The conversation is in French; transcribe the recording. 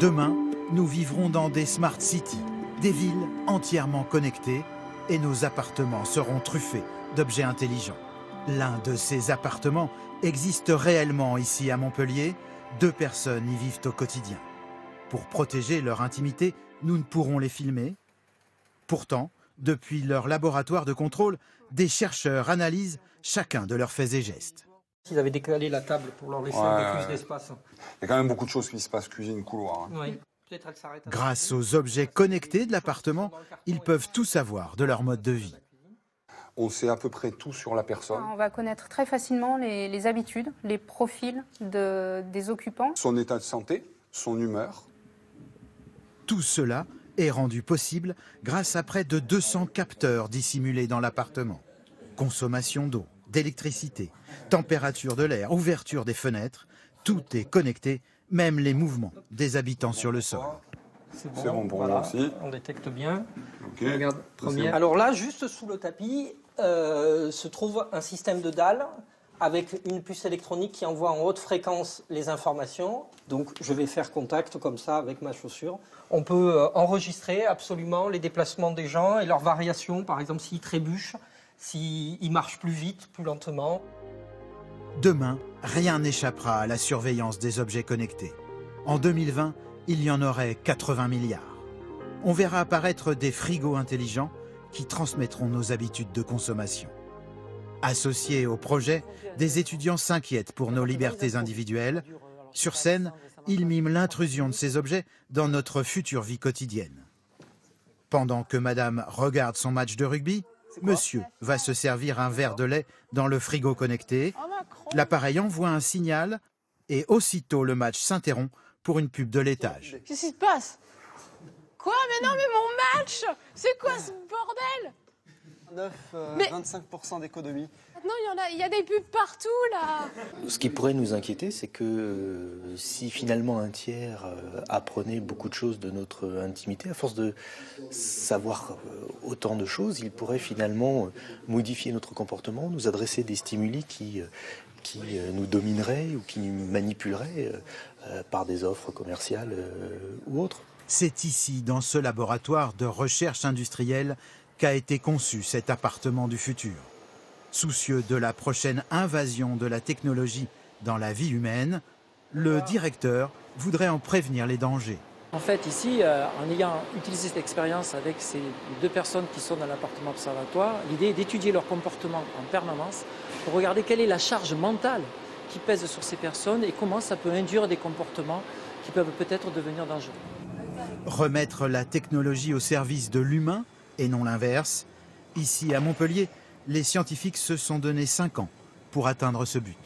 Demain, nous vivrons dans des smart cities, des villes entièrement connectées et nos appartements seront truffés d'objets intelligents. L'un de ces appartements existe réellement ici à Montpellier. Deux personnes y vivent au quotidien. Pour protéger leur intimité, nous ne pourrons les filmer. Pourtant, depuis leur laboratoire de contrôle, des chercheurs analysent chacun de leurs faits et gestes. Ils avaient décalé la table pour leur laisser Ouais, un peu plus d'espace. Il y a quand même beaucoup de choses qui se passent, cuisine, couloir. hein. Grâce aux objets connectés de l'appartement, ils peuvent tout savoir de leur mode de vie. On sait à peu près tout sur la personne. On va connaître très facilement les, les habitudes, les profils de- des occupants. Son état de santé, son humeur. Tout cela est rendu possible grâce à près de 200 capteurs dissimulés dans l'appartement. Consommation d'eau, d'électricité, température de l'air, ouverture des fenêtres, tout est connecté, même les mouvements des habitants sur le sol. C'est bon pour moi aussi. On détecte bien. Ok. Regarde, Ça, première. c'est- Alors là, juste sous le tapis, euh, se trouve un système de dalle avec une puce électronique qui envoie en haute fréquence les informations. Donc je vais faire contact comme ça avec ma chaussure. On peut euh, enregistrer absolument les déplacements des gens et leurs variations, par exemple s'ils trébuchent, s'ils marchent plus vite, plus lentement. Demain, rien n'échappera à la surveillance des objets connectés. En 2020, il y en aurait 80 milliards. On verra apparaître des frigos intelligents qui transmettront nos habitudes de consommation. Associés au projet, des étudiants s'inquiètent pour nos libertés individuelles. Sur scène, ils miment l'intrusion de ces objets dans notre future vie quotidienne. Pendant que madame regarde son match de rugby, monsieur va se servir un verre de lait dans le frigo connecté. L'appareil envoie un signal et aussitôt le match s'interrompt pour une pub de laitage. Qu'est-ce qui se passe? Quoi? Mais non, mais mon match! C'est quoi ce bordel? 9, euh, Mais- 25% d'économie. Maintenant, il y, en a, il y a des pubs partout, là Ce qui pourrait nous inquiéter, c'est que euh, si finalement un tiers euh, apprenait beaucoup de choses de notre intimité, à force de savoir euh, autant de choses, il pourrait finalement euh, modifier notre comportement, nous adresser des stimuli qui, euh, qui euh, nous domineraient ou qui nous manipuleraient euh, euh, par des offres commerciales euh, ou autres. C'est ici, dans ce laboratoire de recherche industrielle, qu'a été conçu cet appartement du futur. Soucieux de la prochaine invasion de la technologie dans la vie humaine, le directeur voudrait en prévenir les dangers. En fait, ici, euh, en ayant utilisé cette expérience avec ces deux personnes qui sont dans l'appartement observatoire, l'idée est d'étudier leur comportement en permanence pour regarder quelle est la charge mentale qui pèse sur ces personnes et comment ça peut induire des comportements qui peuvent peut-être devenir dangereux. Remettre la technologie au service de l'humain et non l'inverse. Ici, à Montpellier, les scientifiques se sont donné cinq ans pour atteindre ce but.